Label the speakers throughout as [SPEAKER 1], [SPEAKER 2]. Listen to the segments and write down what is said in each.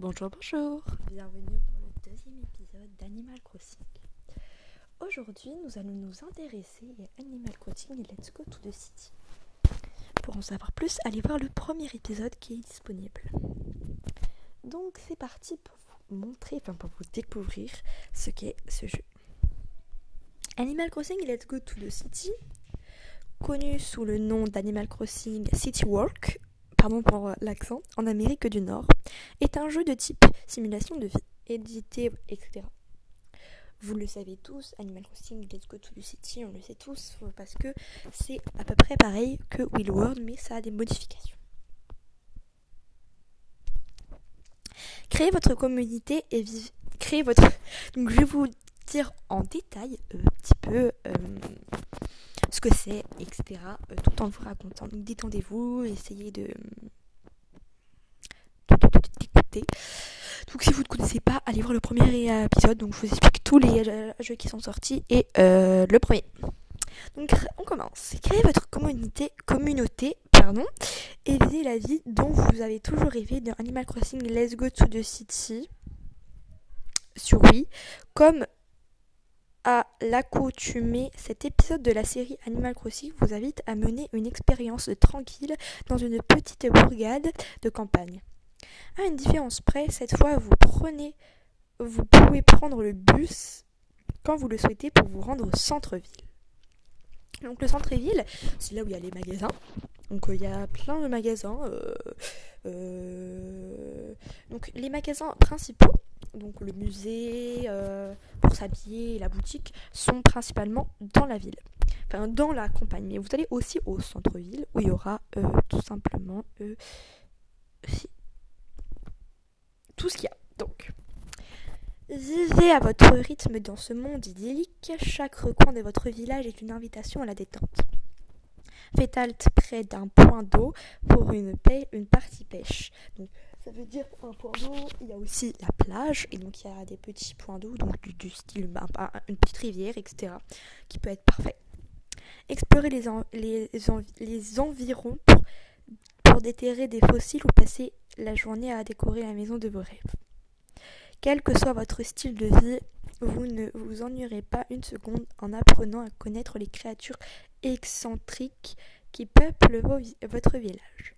[SPEAKER 1] Bonjour, bonjour Bienvenue pour le deuxième épisode d'Animal Crossing. Aujourd'hui, nous allons nous intéresser à Animal Crossing et Let's Go to the City. Pour en savoir plus, allez voir le premier épisode qui est disponible. Donc c'est parti pour vous montrer, enfin pour vous découvrir ce qu'est ce jeu. Animal Crossing Let's Go to the City, connu sous le nom d'Animal Crossing City Walk, pardon pour l'accent, en Amérique du Nord, est un jeu de type simulation de vie, édité, etc. Vous le savez tous, Animal Crossing, Let's Go to the City, on le sait tous, parce que c'est à peu près pareil que Will World, mais ça a des modifications. Créez votre communauté et vivez. Créez votre. Donc je vais vous dire en détail euh, un petit peu euh, ce que c'est, etc. Euh, tout en vous racontant. Donc détendez-vous, essayez de d'écouter. Donc si vous ne connaissez pas, allez voir le premier épisode. Donc je vous explique tous les jeux qui sont sortis et le premier. Donc on commence. Créez votre communauté, communauté pardon, et vivez la vie dont vous avez toujours rêvé dans Animal Crossing Let's Go to the City sur Wii, comme à l'accoutumée, cet épisode de la série Animal Crossing vous invite à mener une expérience tranquille dans une petite bourgade de campagne. À une différence près, cette fois vous prenez vous pouvez prendre le bus quand vous le souhaitez pour vous rendre au centre-ville. Donc le centre-ville, c'est là où il y a les magasins. Donc euh, il y a plein de magasins. Euh, euh, donc les magasins principaux, donc le musée, euh, pour s'habiller la boutique, sont principalement dans la ville. Enfin, dans la campagne. Mais vous allez aussi au centre-ville où il y aura euh, tout simplement euh, tout ce qu'il y a. Donc, vivez à votre rythme dans ce monde idyllique. Chaque recoin de votre village est une invitation à la détente. Faites halte près d'un point d'eau pour une, partie pêche. Ça veut dire un point d'eau, il y a aussi la plage, et donc il y a des petits points d'eau, donc du, style ben, une petite rivière, etc., qui peut être parfait. Explorez les, environs pour, pour déterrer des fossiles ou passer la journée à décorer la maison de vos rêves. Quel que soit votre style de vie, vous ne vous ennuierez pas une seconde en apprenant à connaître les créatures excentriques qui peuplent votre village.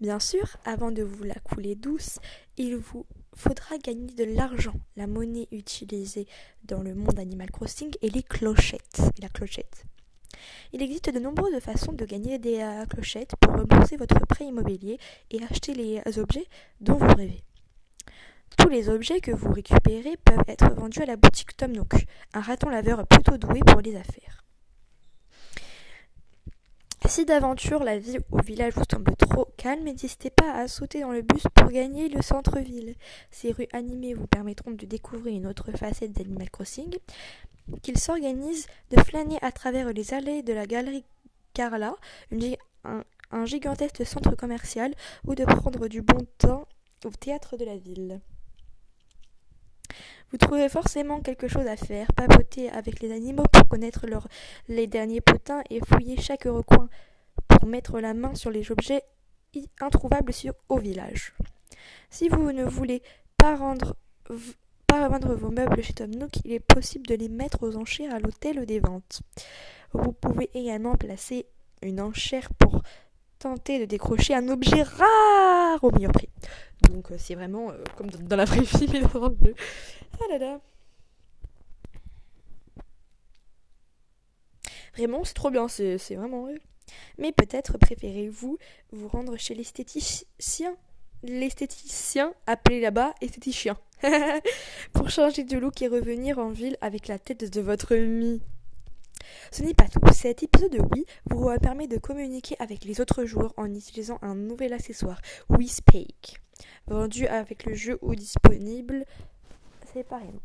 [SPEAKER 1] Bien sûr, avant de vous la couler douce, il vous faudra gagner de l'argent. La monnaie utilisée dans le monde Animal Crossing est les clochettes. La clochette. Il existe de nombreuses façons de gagner des euh, clochettes pour rembourser votre prêt immobilier et acheter les objets dont vous rêvez. Tous les objets que vous récupérez peuvent être vendus à la boutique Tom Nook, un raton laveur plutôt doué pour les affaires. Si d'aventure la vie au village vous semble trop calme, n'hésitez pas à sauter dans le bus pour gagner le centre-ville. Ces rues animées vous permettront de découvrir une autre facette d'Animal Crossing, qu'il s'organise de flâner à travers les allées de la galerie Carla, un, gigantesque centre commercial, ou de prendre du bon temps au théâtre de la ville. Vous trouverez forcément quelque chose à faire, papoter avec les animaux pour connaître les derniers potins et fouiller chaque recoin pour mettre la main sur les objets introuvables sur, au village. Si vous ne voulez pas rendre vendre vos meubles chez Tom Nook, il est possible de les mettre aux enchères à l'hôtel des ventes. Vous pouvez également placer une enchère pour tenter de décrocher un objet rare au meilleur prix. Donc euh, c'est vraiment euh, comme dans, la vraie vie, mais dans le. Ah là là. Vraiment, c'est trop bien, c'est vraiment. Mais peut-être préférez-vous vous rendre chez l'esthéticien L'esthéticien appelé là-bas esthéticien. pour changer de look et revenir en ville avec la tête de votre mie. Ce n'est pas tout. Cet épisode de Wii vous permet de communiquer avec les autres joueurs en utilisant un nouvel accessoire, Wii Speak, vendu avec le jeu ou disponible séparément.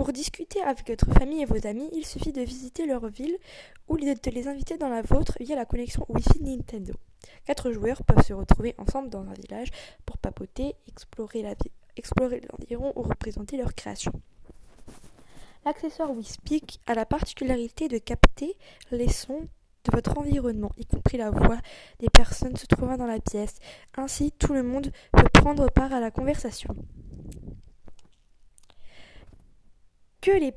[SPEAKER 1] Pour discuter avec votre famille et vos amis, il suffit de visiter leur ville ou de les inviter dans la vôtre via la connexion Wi-Fi Nintendo. Quatre joueurs peuvent se retrouver ensemble dans un village pour papoter, explorer l'environ ou représenter leur création. L'accessoire WeSpeak a la particularité de capter les sons de votre environnement, y compris la voix des personnes se trouvant dans la pièce. Ainsi, tout le monde peut prendre part à la conversation. Que les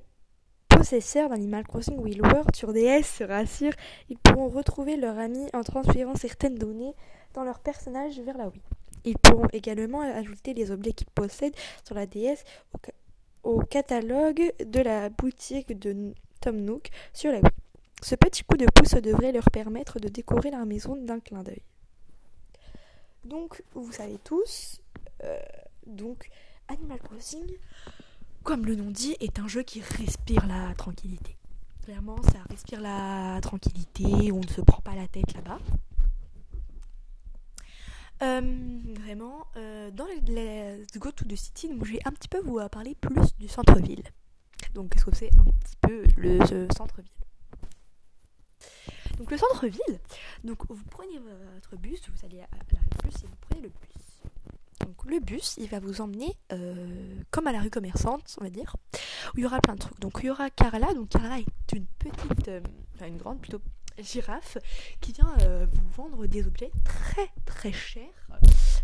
[SPEAKER 1] possesseurs d'Animal Crossing Will World sur DS se rassurent, ils pourront retrouver leur ami en transférant certaines données dans leur personnage vers la Wii. Ils pourront également ajouter les objets qu'ils possèdent sur la DS au, catalogue de la boutique de Tom Nook sur la Wii. Ce petit coup de pouce devrait leur permettre de décorer leur maison d'un clin d'œil. Donc, vous savez tous, euh, donc Animal Crossing, comme le nom dit, est un jeu qui respire la tranquillité. Clairement, ça respire la tranquillité, on ne se prend pas la tête là-bas. Euh, vraiment, euh, dans les, Go to the City, je vais un petit peu vous parler plus du centre-ville. Donc, qu'est-ce que c'est un petit peu le centre-ville? Donc, le centre-ville, donc vous prenez votre bus, vous allez à la bus et vous prenez le bus. Donc, le bus, il va vous emmener euh, comme à la rue commerçante, on va dire, où il y aura plein de trucs. Donc, il y aura Carla. Donc, Carla est une petite, enfin, une grande plutôt girafe qui vient euh, vous vendre des objets très très chers,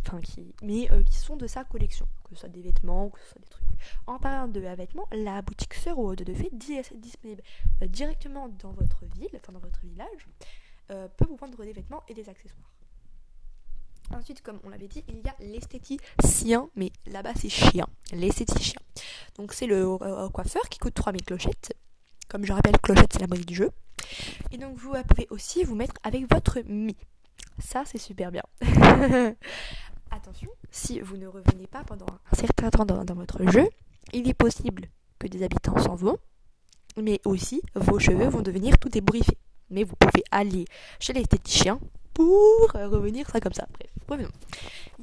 [SPEAKER 1] enfin qui, mais euh, qui sont de sa collection, que ce soit des vêtements ou que ce soit des trucs. En parlant de vêtements, la boutique Sœur de fait disponible euh, directement dans votre ville, enfin dans votre village, peut vous vendre des vêtements et des accessoires. Ensuite, comme on l'avait dit, il y a l'esthéticien, mais là-bas c'est chien, l'esthéticien. Donc c'est le coiffeur qui coûte 3000 clochettes. Comme je rappelle, clochette c'est la monnaie du jeu. Et donc vous pouvez aussi vous mettre avec votre Mi. Ça c'est super bien. Attention, si vous ne revenez pas pendant un certain temps dans, votre jeu, il est possible que des habitants s'en vont, mais aussi vos cheveux vont devenir tout ébouriffés. Mais vous pouvez aller chez l'esthéticien pour revenir ça comme ça.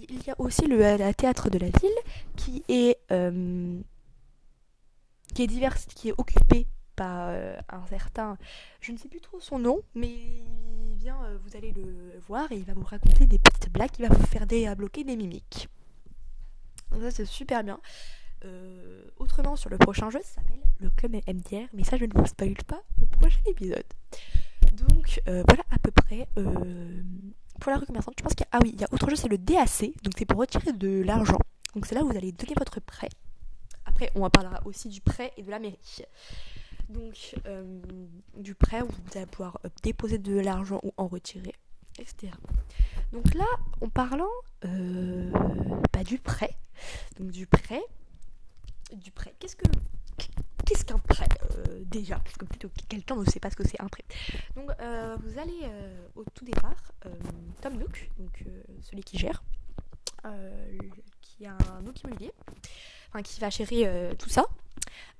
[SPEAKER 1] Il y a aussi le, théâtre de la ville qui est euh, qui est divers, qui est occupé par euh, un certain, je ne sais plus trop son nom, mais il vient, euh, vous allez le voir et il va vous raconter des petites blagues, il va vous faire débloquer des mimiques. Donc ça c'est super bien. Euh, autrement sur le prochain jeu, ça s'appelle le club MDR, mais ça je ne vous spoil pas au prochain épisode. Donc voilà à peu près pour la recommandation. Je pense qu'il y a, ah oui, il y a autre jeu, c'est le DAC, donc c'est pour retirer de l'argent. Donc c'est là où vous allez donner votre prêt. Après, on en parlera aussi du prêt et de la mairie donc euh, du prêt vous allez pouvoir euh, déposer de l'argent ou en retirer, etc. Donc là, en parlant euh, bah, du prêt, donc du prêt, du prêt, qu'est-ce que qu'est-ce qu'un prêt déjà? Parce que plutôt quelqu'un ne sait pas ce que c'est un prêt. Donc vous allez au tout départ, Tom Nook, donc celui qui gère, qui a un Nook immobilier, enfin qui va gérer tout ça,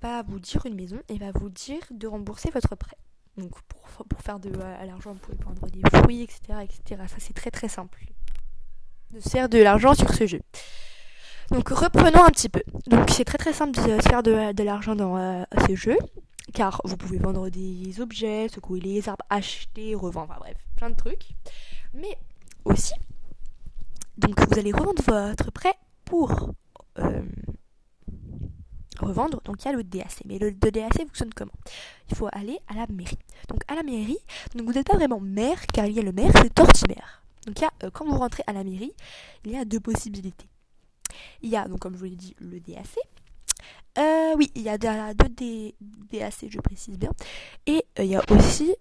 [SPEAKER 1] va vous dire une maison et va vous dire de rembourser votre prêt. Donc pour, pour faire de l'argent, vous pouvez prendre des fruits, etc. etc. Ça c'est très très simple. De faire de l'argent sur ce jeu. Donc reprenons un petit peu. Donc c'est très très simple de faire de, l'argent dans euh, ce jeu. Car vous pouvez vendre des objets, secouer les arbres, acheter, revendre, enfin bref, plein de trucs. Mais aussi, donc vous allez revendre votre prêt pour euh, revendre, donc il y a le DAC. Mais le, DAC fonctionne comment? Il faut aller à la mairie. Donc à la mairie, donc vous n'êtes pas vraiment maire, car il y a le maire, c'est Tortimaire. Donc il y a, euh, quand vous rentrez à la mairie, il y a deux possibilités. Il y a, donc comme je vous l'ai dit, le DAC. Euh, oui, il y a deux DAC, je précise bien. Et euh, il y a aussi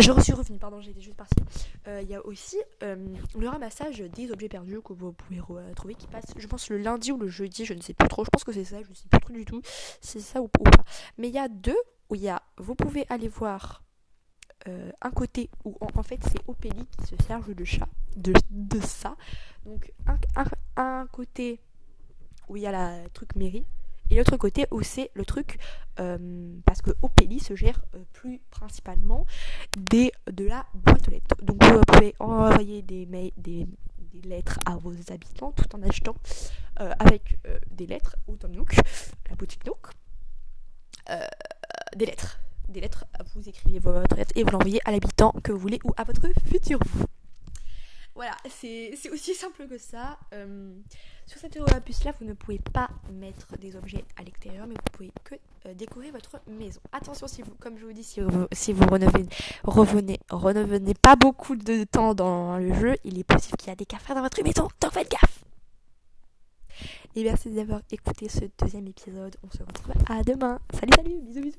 [SPEAKER 1] je suis revenue, pardon, j'étais juste partie. Euh, il y a aussi euh, le ramassage des objets perdus que vous pouvez retrouver qui passe, je pense, le lundi ou le jeudi, je ne sais plus trop. Je pense que c'est ça, je ne sais plus trop du tout si c'est ça ou, pas. Mais il y a deux où il y a, vous pouvez aller voir euh, un côté où en, fait c'est Opélie qui se serve de chat, de, ça. Donc un, côté où il y a la truc mairie et l'autre côté où c'est le truc, euh, parce que Opélie se gère euh, plus principalement des, de la boîte aux lettres. Donc vous pouvez envoyer des, mails, des, lettres à vos habitants tout en achetant euh, avec des lettres au Tom Nook, la boutique Nook, des lettres. Des lettres, vous écrivez votre lettre et vous l'envoyez à l'habitant que vous voulez ou à votre futur. Voilà, c'est aussi simple que ça. Euh, sur cette puce là, vous ne pouvez pas mettre des objets à l'extérieur, mais vous pouvez que euh, décorer votre maison. Attention, si vous, comme je vous dis, si vous, si vous revenez pas beaucoup de temps dans le jeu, il est possible qu'il y a des cafards dans votre maison, donc faites gaffe Et merci d'avoir écouté ce deuxième épisode. On se retrouve à demain. Salut, salut, bisous, bisous.